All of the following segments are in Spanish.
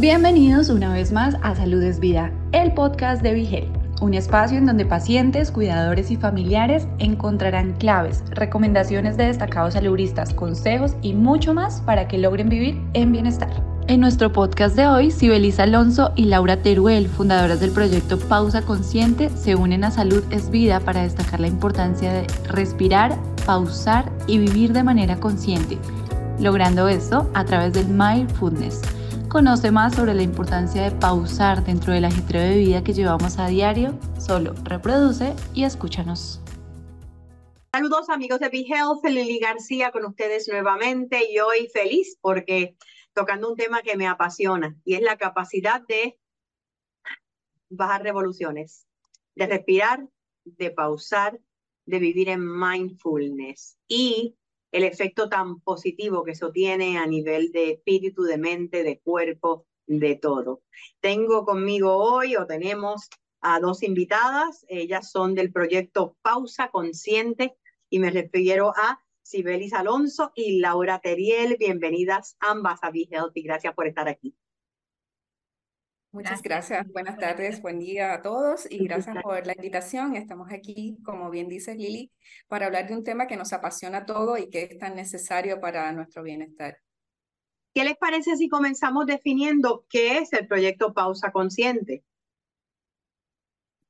Bienvenidos una vez más a Salud es Vida, el podcast de Vigel, un espacio en donde pacientes, cuidadores y familiares encontrarán claves, recomendaciones de destacados saludistas, consejos y mucho más para que logren vivir en bienestar. En nuestro podcast de hoy, Sibelis Alonso y Laura Teruel, fundadoras del proyecto Pausa Consciente, se unen a Salud es Vida para destacar la importancia de respirar, pausar y vivir de manera consciente, logrando esto a través del mindfulness Conoce más sobre la importancia de pausar dentro del ajetreo de vida que llevamos a diario. Solo reproduce y escúchanos. Saludos amigos de Be Health, Lili García con ustedes nuevamente y hoy feliz porque tocando un tema que me apasiona y es la capacidad de bajar revoluciones, de respirar, de pausar, de vivir en mindfulness y el efecto tan positivo que eso tiene a nivel de espíritu, de mente, de cuerpo, de todo. Tengo conmigo hoy o tenemos a dos invitadas, ellas son del proyecto Pausa Consciente y me refiero a Sibelis Alonso y Laura Teriel. Bienvenidas ambas a Be Healthy. Gracias por estar aquí. Muchas gracias. Buenas tardes, buen día a todos y gracias por la invitación. Estamos aquí, como bien dice Lili, para hablar de un tema que nos apasiona todo y que es tan necesario para nuestro bienestar. ¿Qué les parece si comenzamos definiendo qué es el proyecto Pausa Consciente?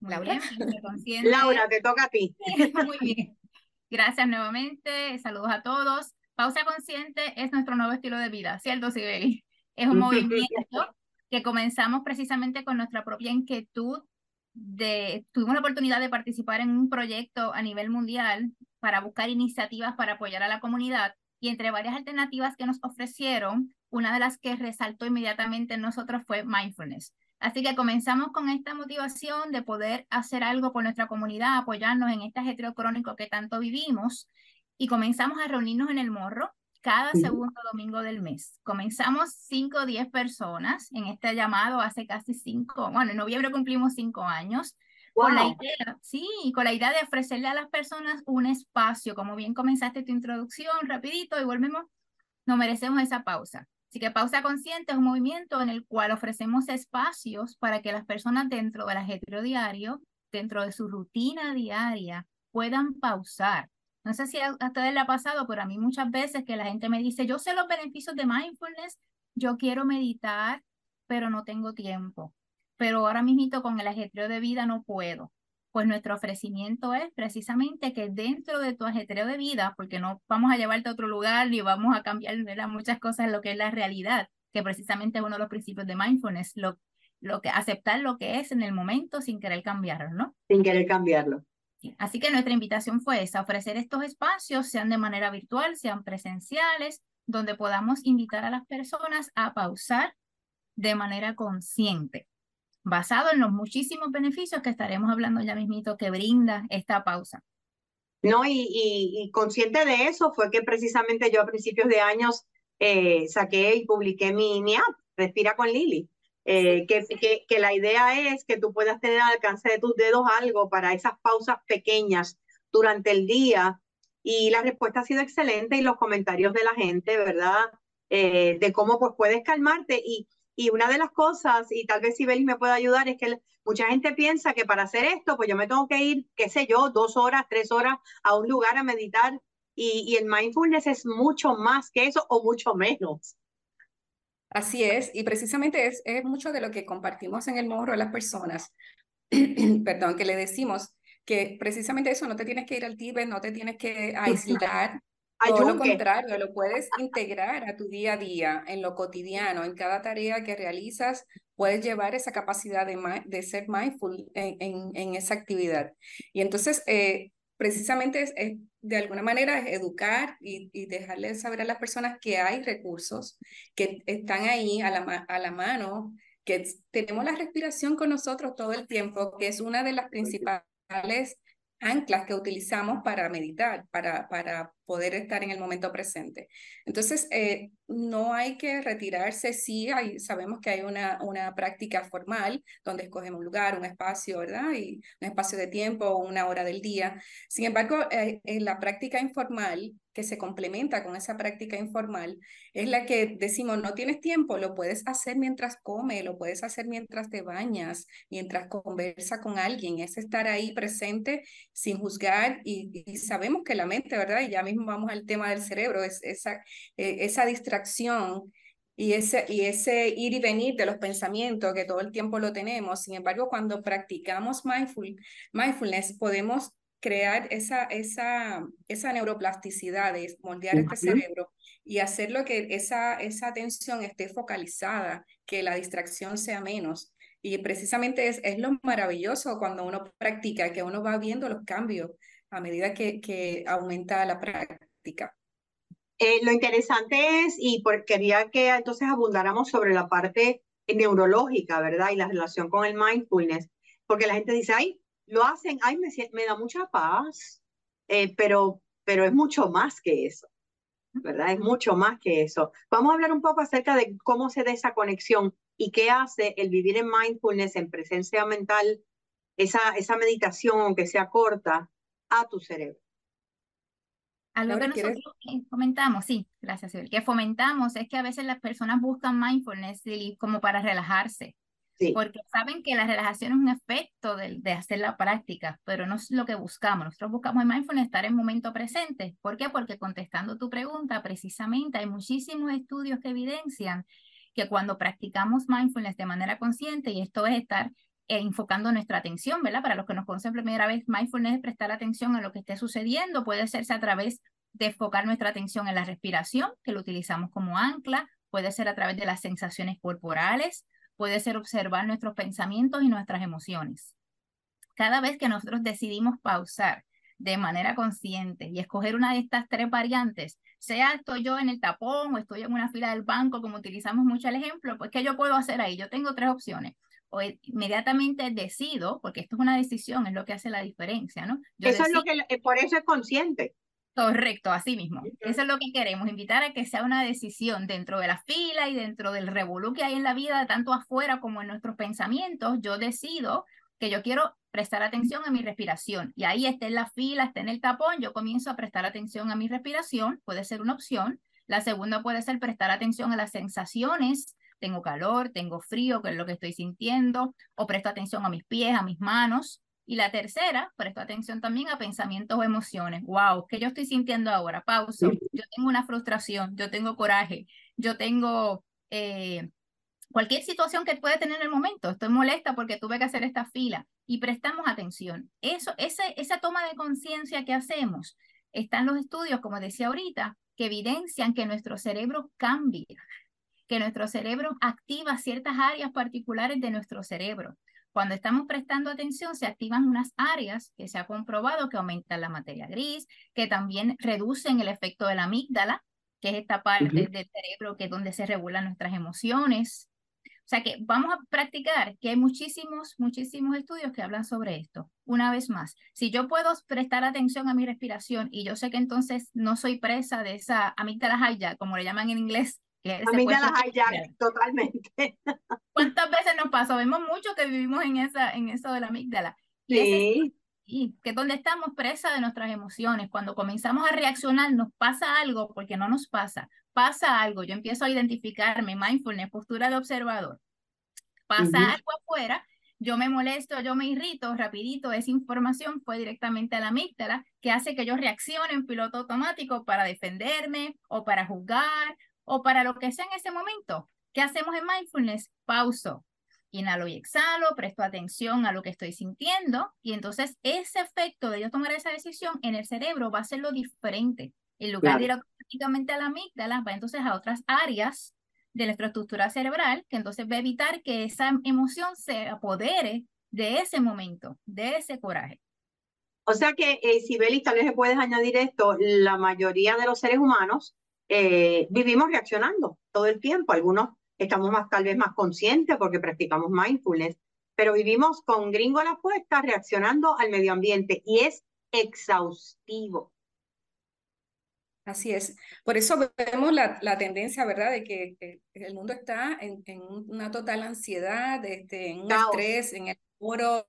Laura, Laura, te toca a ti. Muy bien. Gracias nuevamente. Saludos a todos. Pausa Consciente es nuestro nuevo estilo de vida, ¿cierto, Sibeli? Es un movimiento que comenzamos precisamente con nuestra propia inquietud de, tuvimos la oportunidad de participar en un proyecto a nivel mundial para buscar iniciativas para apoyar a la comunidad y entre varias alternativas que nos ofrecieron, una de las que resaltó inmediatamente en nosotros fue mindfulness. Así que comenzamos con esta motivación de poder hacer algo por nuestra comunidad, apoyarnos en este ajetreo crónico que tanto vivimos y comenzamos a reunirnos en el morro cada segundo domingo del mes. Comenzamos 5 o 10 personas en este llamado hace casi 5, bueno, en noviembre cumplimos 5 años. Con la idea, sí, con la idea de ofrecerle a las personas un espacio, como bien comenzaste tu introducción, rapidito, y volvemos, no merecemos esa pausa. Así que Pausa Consciente es un movimiento en el cual ofrecemos espacios para que las personas dentro del ajetreo diario, dentro de su rutina diaria, puedan pausar, no sé si a, ustedes le ha pasado, pero a mí muchas veces que la gente me dice, yo sé los beneficios de mindfulness, yo quiero meditar, pero no tengo tiempo. Pero ahora mismo con el ajetreo de vida no puedo. Pues nuestro ofrecimiento es precisamente que dentro de tu ajetreo de vida, porque no vamos a llevarte a otro lugar ni vamos a cambiar muchas cosas en lo que es la realidad, que precisamente es uno de los principios de mindfulness, lo, lo que aceptar lo que es en el momento sin querer cambiarlo, ¿no? Sin querer cambiarlo. Así que nuestra invitación fue esa, ofrecer estos espacios, sean de manera virtual, sean presenciales, donde podamos invitar a las personas a pausar de manera consciente, basado en los muchísimos beneficios que estaremos hablando ya mismito que brinda esta pausa. No, y, y, consciente de eso fue que precisamente yo a principios de años eh, saqué y publiqué mi, mi app, Respira con Lili. Eh, que, que, la idea es que tú puedas tener al alcance de tus dedos algo para esas pausas pequeñas durante el día. Y la respuesta ha sido excelente y los comentarios de la gente, ¿verdad? Eh, de cómo pues puedes calmarte. Y, y una de las cosas, y tal vez Sibeli me pueda ayudar, es que mucha gente piensa que para hacer esto, pues yo me tengo que ir, qué sé yo, dos horas, tres horas a un lugar a meditar. Y el mindfulness es mucho más que eso o mucho menos. Así es, y precisamente es, es mucho de lo que compartimos en el morro a las personas, perdón, que le decimos que precisamente eso, no te tienes que ir al Tíbet, no te tienes que aislar, todo lo contrario, lo puedes integrar a tu día a día, en lo cotidiano, en cada tarea que realizas, puedes llevar esa capacidad de, de ser mindful en, en, en, esa actividad. Y entonces, eh, precisamente es, de alguna manera es educar y, y, dejarles saber a las personas que hay recursos que están ahí a la, a la mano, que tenemos la respiración con nosotros todo el tiempo, que es una de las principales anclas que utilizamos para meditar, para, para poder estar en el momento presente. Entonces, eh, no hay que retirarse, sí, hay, sabemos que hay una, una práctica formal donde escogemos un lugar, un espacio, ¿verdad? Y un espacio de tiempo, una hora del día. Sin embargo, eh, en la práctica informal, que se complementa con esa práctica informal, es la que decimos, no tienes tiempo, lo puedes hacer mientras come, lo puedes hacer mientras te bañas, mientras conversa con alguien, es estar ahí presente sin juzgar y, sabemos que la mente, ¿verdad? Y ya mismo vamos al tema del cerebro, es esa, eh, esa distracción y ese, y ese ir y venir de los pensamientos que todo el tiempo lo tenemos. Sin embargo, cuando practicamos mindful, mindfulness, podemos crear esa, esa, esa neuroplasticidad de moldear este cerebro y hacer lo que esa, esa atención esté focalizada, que la distracción sea menos. Y precisamente es, es lo maravilloso cuando uno practica, que uno va viendo los cambios a medida que, que aumenta la práctica. Eh, lo interesante es, y quería que entonces abundáramos sobre la parte neurológica, ¿verdad? Y la relación con el mindfulness, porque la gente dice, ay, lo hacen, ay, me, me da mucha paz, eh, pero, pero es mucho más que eso, ¿verdad? Es mucho más que eso. Vamos a hablar un poco acerca de cómo se da esa conexión y qué hace el vivir en mindfulness, en presencia mental, esa, esa meditación, aunque sea corta, a tu cerebro. Algo que nosotros comentamos, sí, gracias, que fomentamos es que a veces las personas buscan mindfulness como para relajarse, porque saben que la relajación es un efecto de, de, hacer la práctica, pero no es lo que buscamos. Nosotros buscamos en mindfulness estar en momento presente. ¿Por qué? Porque contestando tu pregunta, precisamente hay muchísimos estudios que evidencian que cuando practicamos mindfulness de manera consciente, y esto es estar eh, enfocando nuestra atención, ¿verdad? Para los que nos conocen primera vez, mindfulness es prestar atención a lo que esté sucediendo, puede hacerse a través de enfocar nuestra atención en la respiración, que lo utilizamos como ancla, puede ser a través de las sensaciones corporales, puede ser observar nuestros pensamientos y nuestras emociones. Cada vez que nosotros decidimos pausar de manera consciente y escoger una de estas tres variantes, sea estoy yo en el tapón o estoy en una fila del banco, como utilizamos mucho el ejemplo, pues ¿qué yo puedo hacer ahí? Yo tengo tres opciones. O inmediatamente decido, porque esto es una decisión, es lo que hace la diferencia, ¿no? eso es lo que, eh, por eso es consciente. Correcto, así mismo. Eso es lo que queremos, invitar a que sea una decisión dentro de la fila y dentro del revolú que hay en la vida, tanto afuera como en nuestros pensamientos. Yo decido que yo quiero prestar atención a mi respiración. Y ahí está en la fila, está en el tapón, yo comienzo a prestar atención a mi respiración, puede ser una opción. La segunda puede ser prestar atención a las sensaciones. Tengo calor, tengo frío, que es lo que estoy sintiendo, o presto atención a mis pies, a mis manos. Y la tercera, presto atención también a pensamientos o emociones. Wow, ¿qué yo estoy sintiendo ahora? Pauso. Yo tengo una frustración, yo tengo coraje, yo tengo eh, cualquier situación que puede tener en el momento. Estoy molesta porque tuve que hacer esta fila y prestamos atención. Eso, ese, esa toma de conciencia que hacemos, están los estudios, como decía ahorita, que evidencian que nuestro cerebro cambia, que nuestro cerebro activa ciertas áreas particulares de nuestro cerebro. Cuando estamos prestando atención, se activan unas áreas que se ha comprobado que aumentan la materia gris, que también reducen el efecto de la amígdala, que es esta parte del cerebro que es donde se regulan nuestras emociones. O sea que vamos a practicar, que hay muchísimos, muchísimos estudios que hablan sobre esto. Una vez más, si yo puedo prestar atención a mi respiración y yo sé que entonces no soy presa de esa amígdala hijack, como le llaman en inglés, Amígdalas hijack, totalmente. ¿Cuántas veces nos pasó? Vemos mucho que vivimos en, esa, en eso de la amígdala. Sí. Y que es donde estamos presa de nuestras emociones. Cuando comenzamos a reaccionar, nos pasa algo, porque no nos pasa. Pasa algo, yo empiezo a identificarme, mindfulness, postura de observador. Pasa algo afuera, yo me molesto, yo me irrito, rapidito, esa información fue directamente a la amígdala, que hace que yo reaccione en piloto automático para defenderme o para juzgar o para lo que sea en ese momento. ¿Qué hacemos en mindfulness? Pauso. Inhalo y exhalo, presto atención a lo que estoy sintiendo y entonces ese efecto de yo tomar esa decisión en el cerebro va a ser lo diferente. En lugar de ir automáticamente a la amígdala, va entonces a otras áreas de nuestra estructura cerebral que entonces va a evitar que esa emoción se apodere de ese momento, de ese coraje. O sea que, eh, Sibeli, tal vez puedes añadir esto, la mayoría de los seres humanos eh, vivimos reaccionando todo el tiempo. Algunos estamos más, tal vez más conscientes porque practicamos mindfulness, pero vivimos con gringo a la puesta reaccionando al medio ambiente y es exhaustivo. Así es. Por eso vemos la, la tendencia, ¿verdad?, de que, el mundo está en, en una total ansiedad, este, en un estrés, en el muro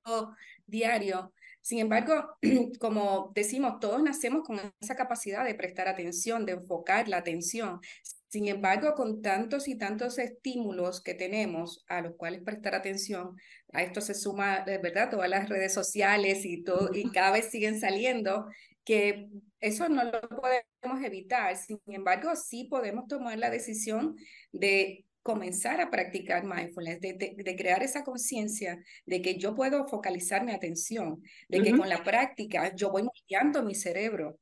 diario. Sin embargo, como decimos, todos nacemos con esa capacidad de prestar atención, de enfocar la atención. Sin embargo, con tantos y tantos estímulos que tenemos a los cuales prestar atención, a esto se suma, ¿verdad? Todas las redes sociales y, todo, y cada vez siguen saliendo, que eso no lo podemos evitar. Sin embargo, sí podemos tomar la decisión de comenzar a practicar mindfulness, de, crear esa conciencia de que yo puedo focalizar mi atención, de que con la práctica yo voy moldeando mi cerebro.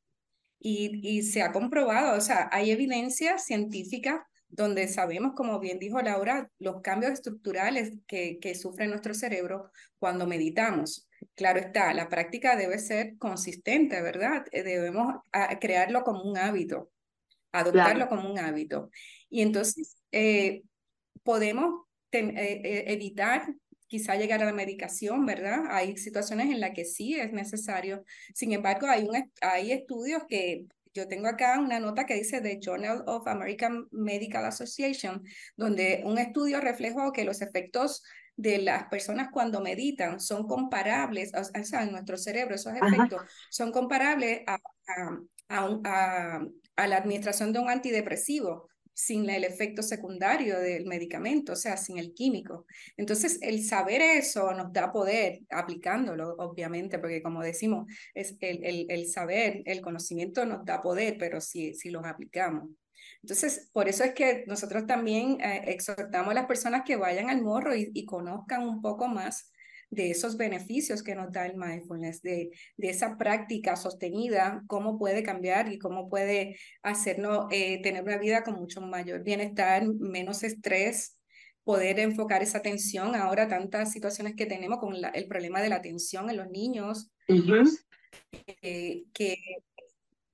Y, y se ha comprobado, o sea, hay evidencia científica donde sabemos, como bien dijo Laura, los cambios estructurales que, que sufre nuestro cerebro cuando meditamos. Claro está, la práctica debe ser consistente, ¿verdad? Eh, debemos ah, crearlo como un hábito, adoptarlo como un hábito. Y entonces eh, podemos eh, evitar quizá llegar a la medicación, ¿verdad? Hay situaciones en las que sí es necesario. Sin embargo, hay, un, hay estudios que yo tengo acá una nota que dice The Journal of American Medical Association, donde un estudio reflejó que los efectos de las personas cuando meditan son comparables, o sea, en nuestro cerebro esos efectos son comparables a, a, a, la administración de un antidepresivo sin el efecto secundario del medicamento, o sea, sin el químico. Entonces, el saber eso nos da poder aplicándolo, obviamente, porque como decimos, es el, el, el saber, el conocimiento nos da poder, pero si, si los aplicamos. Entonces, por eso es que nosotros también eh, exhortamos a las personas que vayan al morro y, y, conozcan un poco más de esos beneficios que nos da el mindfulness, de, de esa práctica sostenida, cómo puede cambiar y cómo puede hacernos eh, tener una vida con mucho mayor bienestar, menos estrés, poder enfocar esa atención. Ahora tantas situaciones que tenemos con el problema de la atención en los niños, eh, que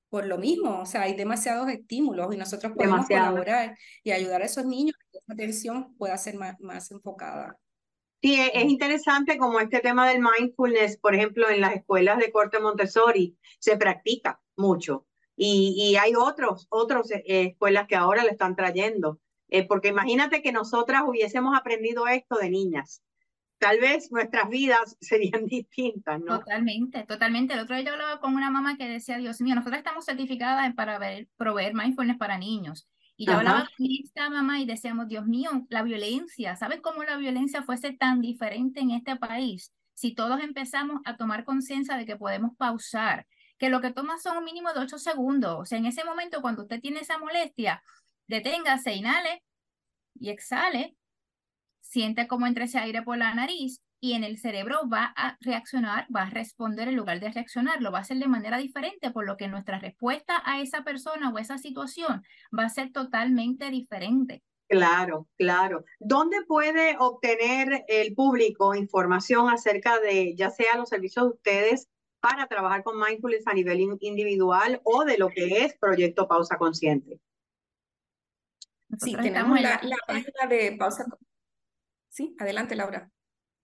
por lo mismo, o sea, hay demasiados estímulos y nosotros podemos colaborar y ayudar a esos niños a que esa atención pueda ser más, más enfocada. Sí, e, es interesante como este tema del mindfulness, por ejemplo, en las escuelas de corte Montessori se practica mucho y, y hay otros, otros eh, escuelas que ahora lo están trayendo, eh, porque imagínate que nosotras hubiésemos aprendido esto de niñas. Tal vez nuestras vidas serían distintas, ¿no? Totalmente, totalmente. El otro día yo hablaba con una mamá que decía, Dios mío, nosotros estamos certificadas para ver, proveer mindfulness para niños. Y yo hablaba con esta mamá y decíamos, Dios mío, la violencia, ¿sabes cómo la violencia fuese tan diferente en este país? Si todos empezamos a tomar conciencia de que podemos pausar, que lo que toma son un mínimo de ocho segundos. O sea, en ese momento, cuando usted tiene esa molestia, deténgase, inhale y exhale, siente como entre ese aire por la nariz y en el cerebro va a reaccionar, va a responder en lugar de reaccionar, lo va a hacer de manera diferente, por lo que nuestra respuesta a esa persona o esa situación va a ser totalmente diferente. Claro, claro. ¿Dónde puede obtener el público información acerca de, ya sea los servicios de ustedes para trabajar con mindfulness a nivel individual o de lo que es Proyecto Pausa Consciente? sí, tenemos la, la página de Pausa. Sí, adelante, Laura.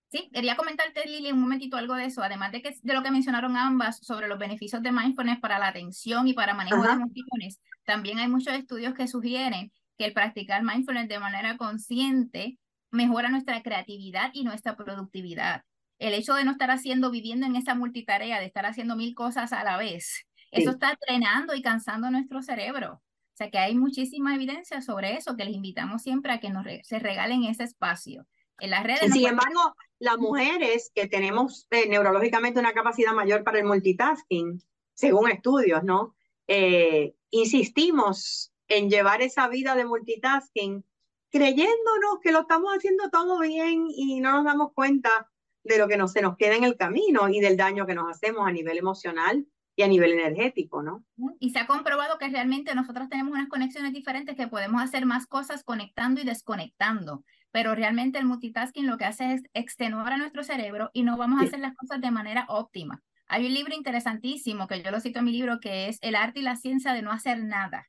Sí, quería comentarte, Lili, un momentito algo de eso, además de, que, de lo que mencionaron ambas sobre los beneficios de mindfulness para la atención y para manejo de emociones. También hay muchos estudios que sugieren que el practicar mindfulness de manera consciente mejora nuestra creatividad y nuestra productividad. El hecho de no estar haciendo, viviendo en esa multitarea, de estar haciendo mil cosas a la vez, eso está entrenando y cansando nuestro cerebro. O sea que hay muchísima evidencia sobre eso que les invitamos siempre a que nos se regalen ese espacio. En las redes. Sin embargo, las mujeres que tenemos eh, neurológicamente una capacidad mayor para el multitasking, según estudios, ¿no? Eh, insistimos en llevar esa vida de multitasking creyéndonos que lo estamos haciendo todo bien y no nos damos cuenta de lo que no, se nos queda en el camino y del daño que nos hacemos a nivel emocional y a nivel energético, ¿no? Y se ha comprobado que realmente nosotros tenemos unas conexiones diferentes que podemos hacer más cosas conectando y desconectando pero realmente el multitasking lo que hace es extenuar a nuestro cerebro y no vamos a hacer las cosas de manera óptima. Hay un libro interesantísimo que yo lo cito en mi libro que es El arte y la ciencia de no hacer nada.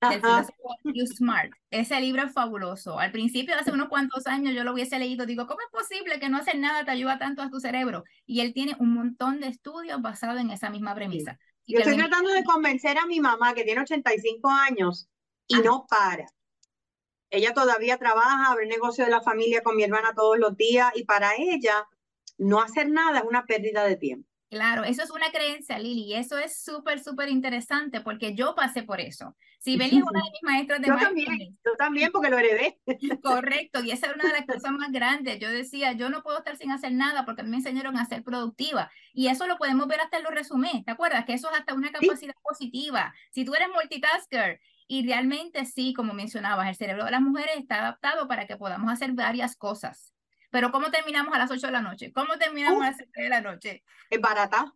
Del filósofo Hugh Smart. Ese libro es fabuloso. Al principio, hace unos cuantos años, yo lo hubiese leído. Digo, ¿cómo es posible que no hacer nada te ayuda tanto a tu cerebro? Y él tiene un montón de estudios basados en esa misma premisa. Yo estoy tratando de convencer a mi mamá, que tiene 85 años, y ah. no para. Ella todavía trabaja, abre negocio de la familia con mi hermana todos los días, y para ella no hacer nada es una pérdida de tiempo. Claro, eso es una creencia, Lili, y eso es súper, súper interesante porque yo pasé por eso. Si Beli es una de mis maestras de Yo también, yo también porque lo heredé. Correcto, y esa era una de las cosas más grandes. Yo decía, yo no puedo estar sin hacer nada porque me enseñaron a ser productiva. Y eso lo podemos ver hasta en los resumés, ¿te acuerdas? Que eso es hasta una capacidad positiva. Si tú eres multitasker, y realmente sí, como mencionabas, el cerebro de las mujeres está adaptado para que podamos hacer varias cosas. Pero ¿cómo terminamos a las 8 de la noche? ¿Cómo terminamos a las 7 de la noche? Es barata.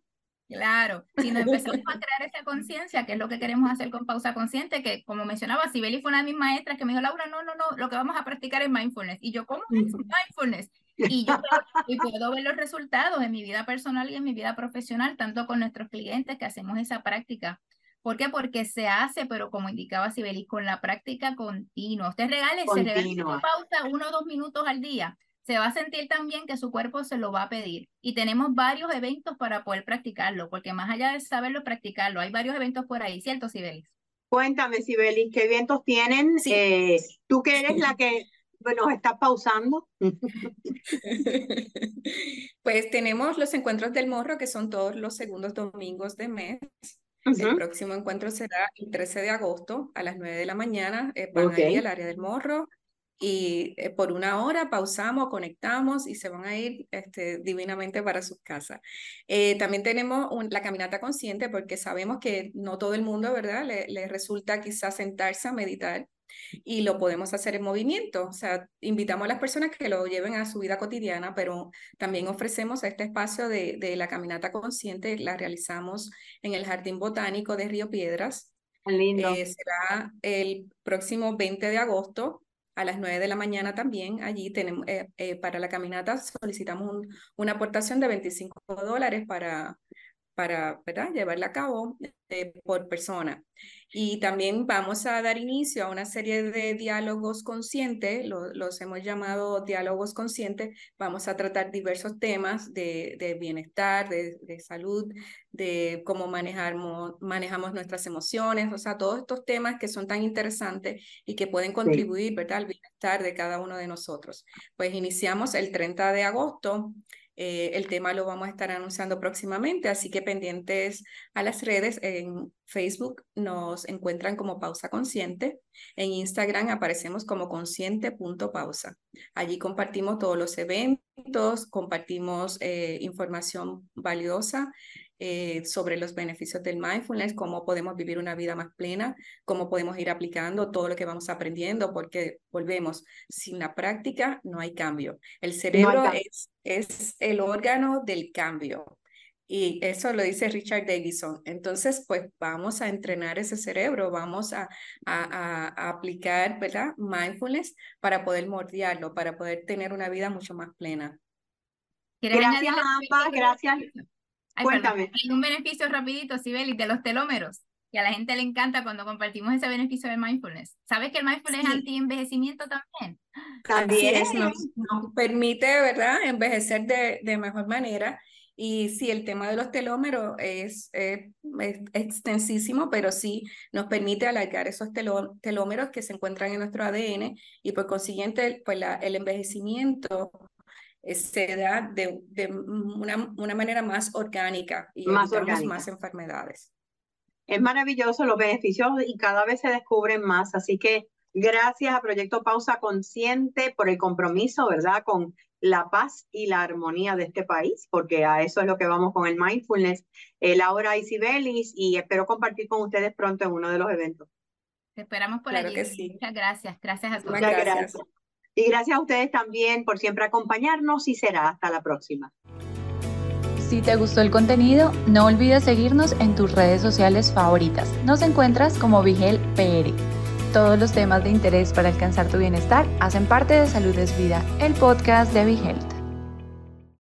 Claro, si nos empezamos a crear esa conciencia, que es lo que queremos hacer con pausa consciente, que como mencionaba, Sibeli fue una de mis maestras que me dijo, Laura, no, no, no, lo que vamos a practicar es mindfulness. Y yo, ¿cómo es mindfulness? Y yo y puedo ver los resultados en mi vida personal y en mi vida profesional, tanto con nuestros clientes que hacemos esa práctica. ¿Por qué? Porque se hace, pero como indicaba Sibeli, con la práctica continua. Usted regale, se regale pausa uno o dos minutos al día se va a sentir también que su cuerpo se lo va a pedir. Y tenemos varios eventos para poder practicarlo, porque más allá de saberlo, practicarlo, hay varios eventos por ahí, ¿cierto, Sibelis? Cuéntame, Sibelis, ¿qué eventos tienen? Eh, Tú que eres la que nos está pausando. pues tenemos los encuentros del morro, que son todos los segundos domingos de mes. El próximo encuentro será el 13 de agosto a las 9 de la mañana. Eh, van a ir al área del morro y eh, por una hora pausamos, conectamos y se van a ir este, divinamente para sus casas. Eh, también tenemos la caminata consciente porque sabemos que no todo el mundo, ¿verdad? Le, resulta quizás sentarse a meditar y lo podemos hacer en movimiento. O sea, invitamos a las personas que lo lleven a su vida cotidiana, pero también ofrecemos este espacio de, de la caminata consciente, la realizamos en el Jardín Botánico de Río Piedras. Lindo. Eh, será el próximo 20 de agosto a las 9 de la mañana también allí tenemos, eh, eh, para la caminata solicitamos una aportación de 25 dólares para, para ¿verdad? llevarla a cabo eh, por persona. Y también vamos a dar inicio a una serie de diálogos conscientes, los hemos llamado diálogos conscientes. Vamos a tratar diversos temas de, de bienestar, de, de, salud, de cómo manejamos, manejamos nuestras emociones, o sea, todos estos temas que son tan interesantes y que pueden contribuir ¿verdad? al bienestar de cada uno de nosotros. Pues iniciamos el 30 de agosto. Eh, el tema lo vamos a estar anunciando próximamente, así que pendientes a las redes. En Facebook nos encuentran como Pausa Consciente. En Instagram aparecemos como consciente.pausa. Allí compartimos todos los eventos, compartimos eh, información valiosa eh, sobre los beneficios del mindfulness, cómo podemos vivir una vida más plena, cómo podemos ir aplicando todo lo que vamos aprendiendo, porque volvemos, sin la práctica no hay cambio. El cerebro es, es el órgano del cambio. Y eso lo dice Richard Davidson. Entonces, pues vamos a entrenar ese cerebro, vamos a, a, a aplicar, ¿verdad? Mindfulness para poder mordiarlo, para poder tener una vida mucho más plena. Gracias, Ampa, gracias. Cuéntame. Hay un beneficio rapidito, Sibeli, de los telómeros. Y a la gente le encanta cuando compartimos ese beneficio de mindfulness. ¿Sabes que el mindfulness es anti-envejecimiento también? También nos, permite, ¿verdad?, envejecer de, de mejor manera. Y sí, el tema de los telómeros es, extensísimo, pero sí nos permite alargar esos telómeros que se encuentran en nuestro ADN y por consiguiente, pues la, el envejecimiento eh, se da de, de una, una, manera más orgánica y más más enfermedades. Es maravilloso los beneficios y cada vez se descubren más, así que gracias a Proyecto Pausa Consciente por el compromiso, ¿verdad? Con la paz y la armonía de este país, porque a eso es lo que vamos con el mindfulness. Eh, Laura y Sibelis, y espero compartir con ustedes pronto en uno de los eventos. Te esperamos por allí. Que sí. Muchas gracias. Gracias a todos. Muchas gracias. Y gracias a ustedes también por siempre acompañarnos y será hasta la próxima. Si te gustó el contenido, no olvides seguirnos en tus redes sociales favoritas. Nos encuentras como Vigel PR. Todos los temas de interés para alcanzar tu bienestar hacen parte de Salud es Vida, el podcast de Vigel.